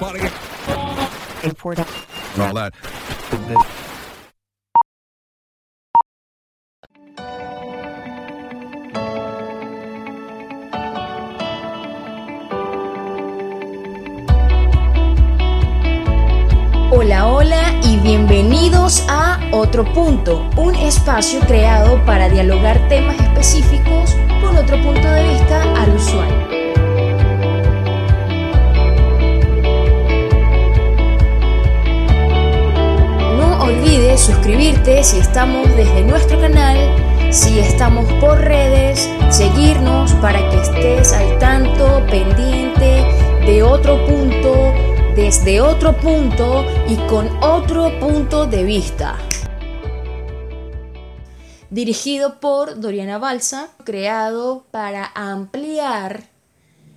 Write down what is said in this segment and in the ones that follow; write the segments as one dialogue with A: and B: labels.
A: all that.
B: Hola, hola y bienvenidos a Otro Punto, un espacio creado para dialogar temas específicos con otro punto de vista al usuario. Suscribirte si estamos desde nuestro canal, si estamos por redes, seguirnos para que estés al tanto, pendiente de otro punto, desde otro punto y con otro punto de vista. Dirigido por Doriana Balsa, creado para ampliar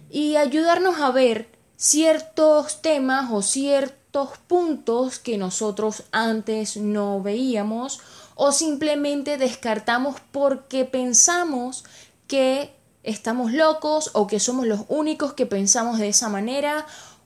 B: y ayudarnos a ver ciertos temas o ciertos puntos que nosotros antes no veíamos o simplemente descartamos porque pensamos que estamos locos o que somos los únicos que pensamos de esa manera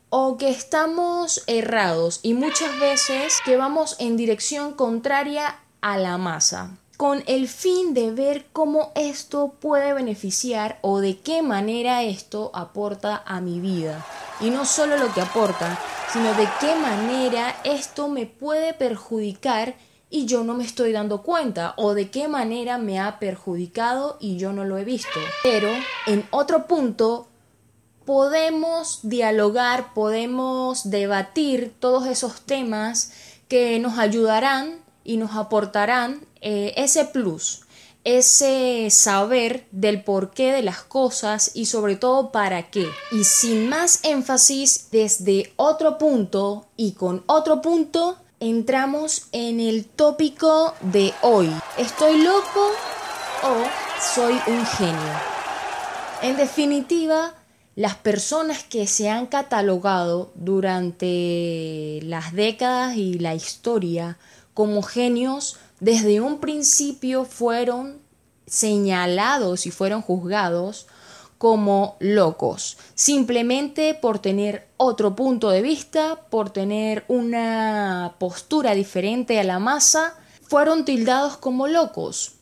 B: o que estamos errados y muchas veces que vamos en dirección contraria a la masa con el fin de ver cómo esto puede beneficiar o de qué manera esto aporta a mi vida. Y no solo lo que aporta, sino de qué manera esto me puede perjudicar y yo no me estoy dando cuenta o de qué manera me ha perjudicado y yo no lo he visto. Pero en otro punto podemos dialogar, podemos debatir todos esos temas que nos ayudarán y nos aportarán eh, ese plus, ese saber del porqué de las cosas y sobre todo para qué. Y sin más énfasis, desde otro punto y con otro punto, entramos en el tópico de hoy. ¿Estoy loco o soy un genio? En definitiva, las personas que se han catalogado durante las décadas y la historia como genios desde un principio fueron señalados y fueron juzgados como locos, simplemente por tener otro punto de vista, por tener una postura diferente a la masa, fueron tildados como locos.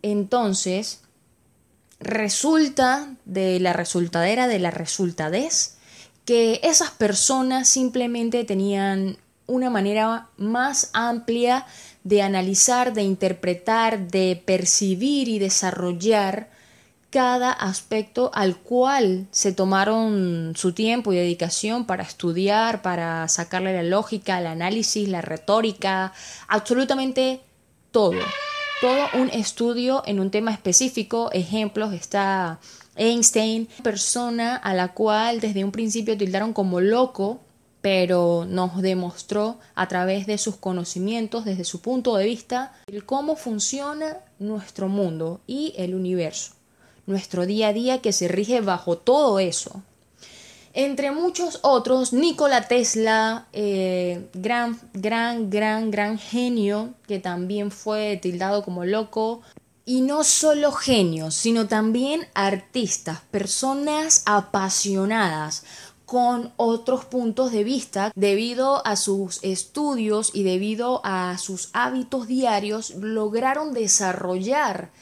B: Entonces, resulta de la resultadera de la resultadez que esas personas simplemente tenían una manera más amplia de analizar, de interpretar, de percibir y desarrollar cada aspecto al cual se tomaron su tiempo y dedicación para estudiar, para sacarle la lógica, el análisis, la retórica, absolutamente todo. Todo un estudio en un tema específico. Ejemplos está Einstein, persona a la cual desde un principio tildaron como loco pero nos demostró a través de sus conocimientos, desde su punto de vista, el cómo funciona nuestro mundo y el universo, nuestro día a día que se rige bajo todo eso. Entre muchos otros, Nikola Tesla, eh, gran, gran, gran, gran genio, que también fue tildado como loco, y no solo genios, sino también artistas, personas apasionadas, con otros puntos de vista debido a sus estudios y debido a sus hábitos diarios lograron desarrollar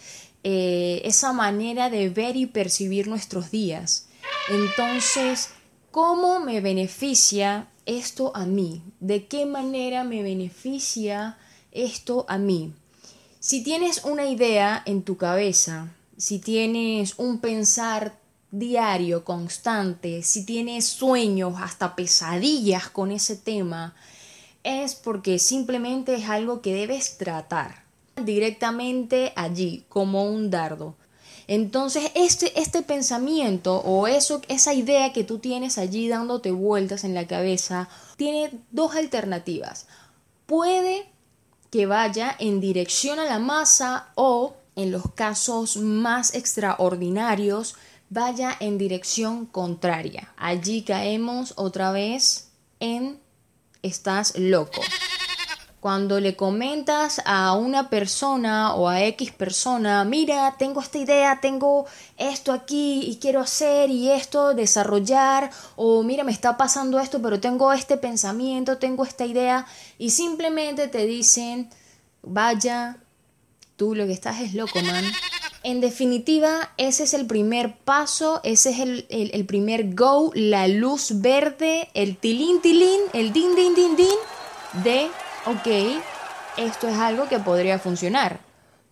B: eh, esa manera de ver y percibir nuestros días. Entonces, ¿cómo me beneficia esto a mí? ¿De qué manera me beneficia esto a mí? Si tienes una idea en tu cabeza, si tienes un pensar diario, constante, si tienes sueños, hasta pesadillas con ese tema, es porque simplemente es algo que debes tratar directamente allí, como un dardo. Entonces, este, este pensamiento o eso, esa idea que tú tienes allí dándote vueltas en la cabeza, tiene dos alternativas. Puede que vaya en dirección a la masa o, en los casos más extraordinarios, vaya en dirección contraria. Allí caemos otra vez en estás loco. Cuando le comentas a una persona o a X persona, mira, tengo esta idea, tengo esto aquí y quiero hacer y esto, desarrollar, o mira, me está pasando esto, pero tengo este pensamiento, tengo esta idea, y simplemente te dicen, vaya, tú lo que estás es loco, man. En definitiva, ese es el primer paso, ese es el, primer go, la luz verde, el tilín tilín, el din din din din de, ok, esto es algo que podría funcionar.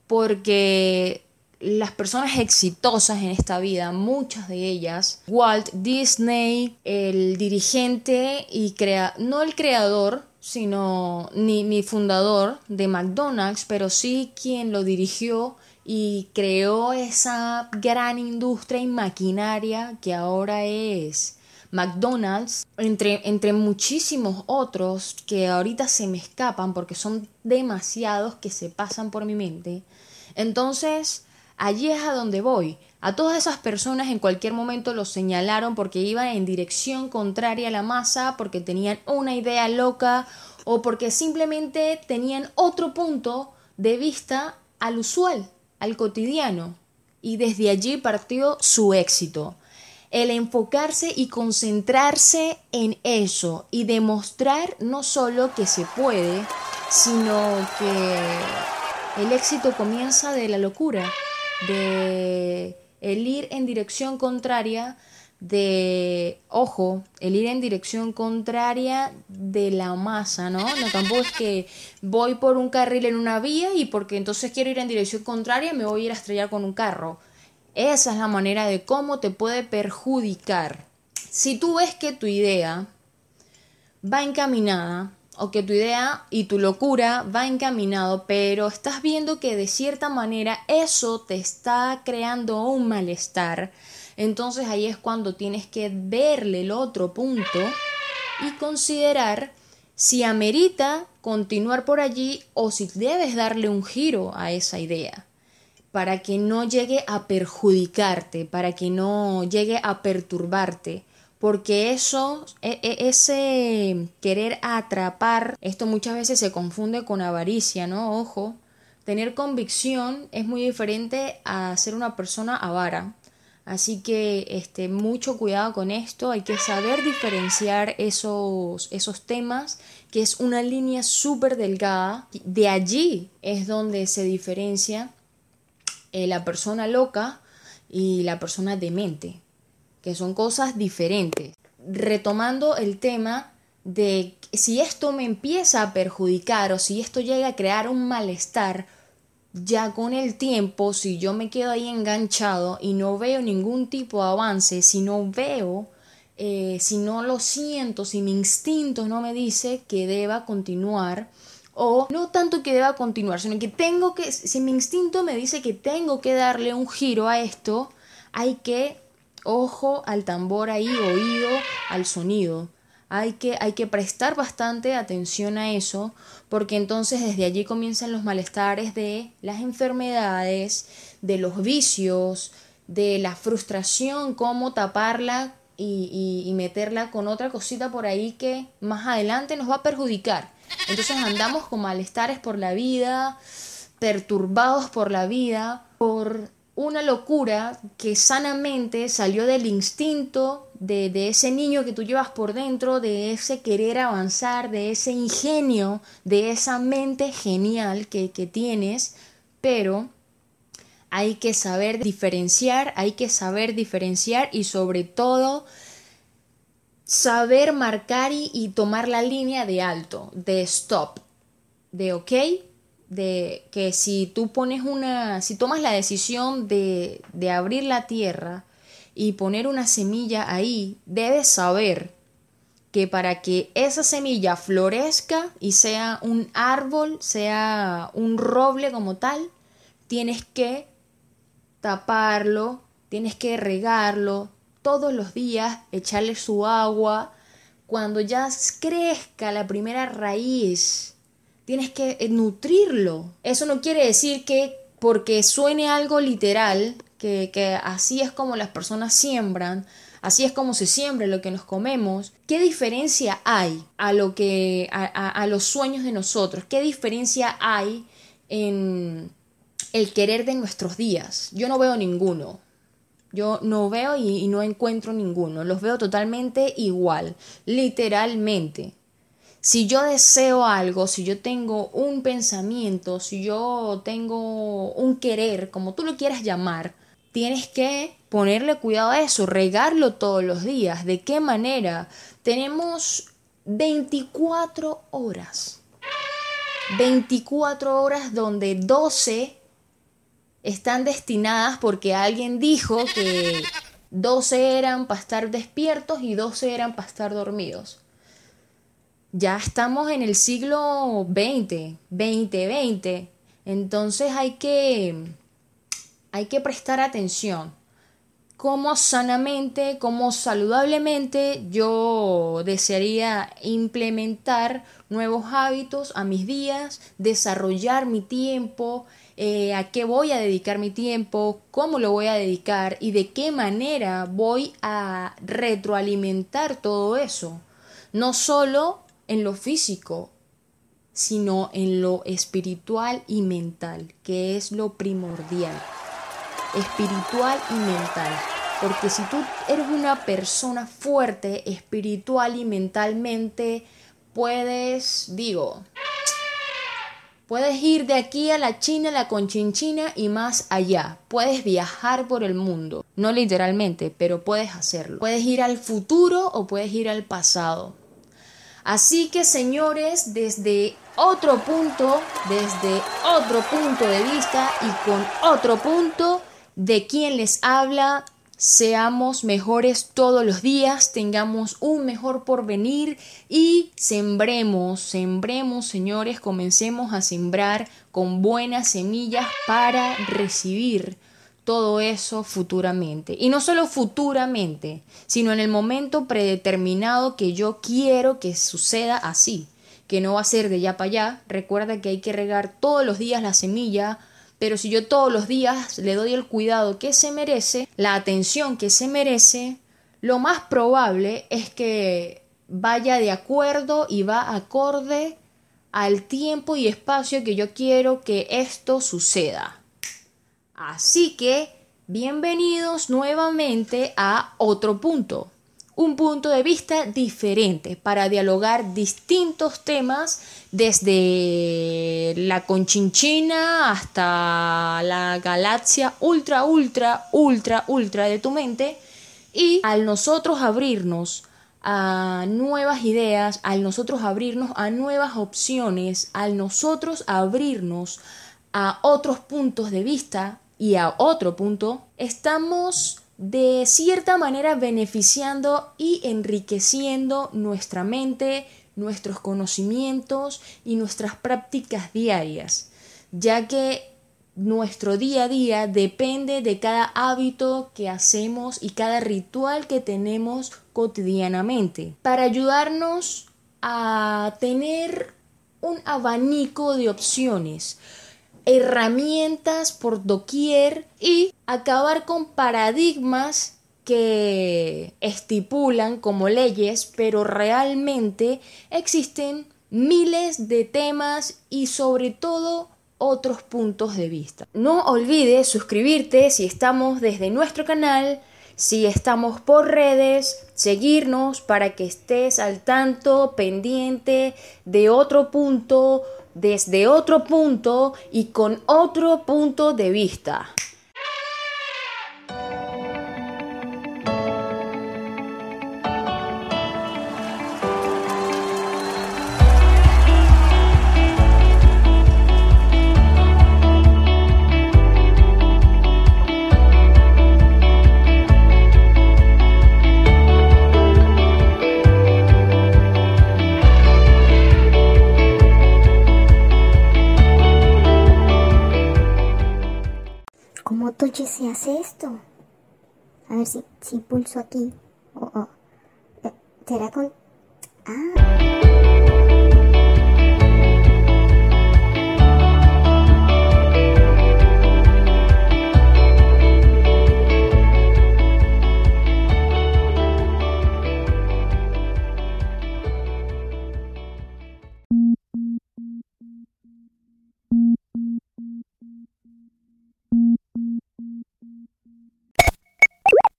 B: Porque las personas exitosas en esta vida, muchas de ellas, Walt Disney, el dirigente y crea no el creador, sino ni, ni fundador de McDonald's, pero sí quien lo dirigió y creó esa gran industria y maquinaria que ahora es McDonald's, entre, entre muchísimos otros que ahorita se me escapan porque son demasiados que se pasan por mi mente. Entonces, allí es a donde voy. A todas esas personas en cualquier momento los señalaron porque iban en dirección contraria a la masa, porque tenían una idea loca o porque simplemente tenían otro punto de vista al usual al cotidiano y desde allí partió su éxito. El enfocarse y concentrarse en eso y demostrar no solo que se puede, sino que el éxito comienza de la locura, de el ir en dirección contraria de, ojo, el ir en dirección contraria de la masa, ¿no? No tampoco es que voy por un carril en una vía y porque entonces quiero ir en dirección contraria me voy a ir a estrellar con un carro. Esa es la manera de cómo te puede perjudicar. Si tú ves que tu idea va encaminada o que tu idea y tu locura va encaminado, pero estás viendo que de cierta manera eso te está creando un malestar, entonces ahí es cuando tienes que verle el otro punto y considerar si amerita continuar por allí o si debes darle un giro a esa idea para que no llegue a perjudicarte, para que no llegue a perturbarte, porque eso, e, e, ese querer atrapar, esto muchas veces se confunde con avaricia, ¿no? Ojo, tener convicción es muy diferente a ser una persona avara. Así que este, mucho cuidado con esto, hay que saber diferenciar esos, esos temas, que es una línea súper delgada. De allí es donde se diferencia eh, la persona loca y la persona demente, que son cosas diferentes. Retomando el tema de si esto me empieza a perjudicar o si esto llega a crear un malestar, ya con el tiempo, si yo me quedo ahí enganchado y no veo ningún tipo de avance, si no veo, eh, si no lo siento, si mi instinto no me dice que deba continuar, o no tanto que deba continuar, sino que tengo que, si mi instinto me dice que tengo que darle un giro a esto, hay que, ojo al tambor ahí, oído al sonido. Hay que, hay que prestar bastante atención a eso, porque entonces desde allí comienzan los malestares de las enfermedades, de los vicios, de la frustración, cómo taparla y, y, meterla con otra cosita por ahí que más adelante nos va a perjudicar. Entonces andamos con malestares por la vida, perturbados por la vida, por una locura que sanamente salió del instinto de, ese niño que tú llevas por dentro, de ese querer avanzar, de ese ingenio, de esa mente genial que, que tienes, pero hay que saber diferenciar, hay que saber diferenciar y sobre todo saber marcar y, y tomar la línea de alto, de stop, de ok, de que si tú pones una, si tomas la decisión de, de abrir la tierra y poner una semilla ahí, debes saber que para que esa semilla florezca y sea un árbol, sea un roble como tal, tienes que taparlo, tienes que regarlo todos los días, echarle su agua. Cuando ya crezca la primera raíz, tienes que nutrirlo. Eso no quiere decir que porque suene algo literal, que, así es como las personas siembran, así es como se siembra lo que nos comemos. ¿Qué diferencia hay a lo que a, los sueños de nosotros? ¿Qué diferencia hay en el querer de nuestros días? Yo no veo ninguno. Yo no veo y no encuentro ninguno. Los veo totalmente igual, literalmente. Si yo deseo algo, si yo tengo un pensamiento, si yo tengo un querer, como tú lo quieras llamar, tienes que ponerle cuidado a eso, regarlo todos los días. ¿De qué manera? Tenemos 24 horas. 24 horas donde 12 están destinadas porque alguien dijo que 12 eran para estar despiertos y 12 eran para estar dormidos. Ya estamos en el siglo XX, 2020, entonces hay que hay que prestar atención. Cómo sanamente, cómo saludablemente yo desearía implementar nuevos hábitos a mis días, desarrollar mi tiempo, eh, a qué voy a dedicar mi tiempo, cómo lo voy a dedicar y de qué manera voy a retroalimentar todo eso. No solo en lo físico, sino en lo espiritual y mental, que es lo primordial espiritual y mental. Porque si tú eres una persona fuerte espiritual y mentalmente, puedes, digo, puedes ir de aquí a la China, la Conchinchina y más allá. Puedes viajar por el mundo. No literalmente, pero puedes hacerlo. Puedes ir al futuro o puedes ir al pasado. Así que señores, desde otro punto, desde otro punto de vista y con otro punto, de quien les habla, seamos mejores todos los días, tengamos un mejor porvenir y sembremos, sembremos, señores, comencemos a sembrar con buenas semillas para recibir todo eso futuramente. Y no solo futuramente, sino en el momento predeterminado que yo quiero que suceda así, que no va a ser de ya para allá. Recuerda que hay que regar todos los días la semilla pero si yo todos los días le doy el cuidado que se merece, la atención que se merece, lo más probable es que vaya de acuerdo y va acorde al tiempo y espacio que yo quiero que esto suceda. Así que, bienvenidos nuevamente a otro punto un punto de vista diferente para dialogar distintos temas desde la conchinchina hasta la galaxia ultra, ultra, ultra, ultra de tu mente. Y al nosotros abrirnos a nuevas ideas, al nosotros abrirnos a nuevas opciones, al nosotros abrirnos a otros puntos de vista y a otro punto, estamos de cierta manera beneficiando y enriqueciendo nuestra mente, nuestros conocimientos y nuestras prácticas diarias, ya que nuestro día a día depende de cada hábito que hacemos y cada ritual que tenemos cotidianamente, para ayudarnos a tener un abanico de opciones, herramientas por doquier y acabar con paradigmas que estipulan como leyes, pero realmente existen miles de temas y sobre todo otros puntos de vista. No olvides suscribirte si estamos desde nuestro canal, si estamos por redes, seguirnos para que estés al tanto, pendiente de otro punto desde otro punto y con otro punto de vista.
C: Se hace esto. A ver si, si pulso aquí. Oh, oh. ¿Será con...? Ah.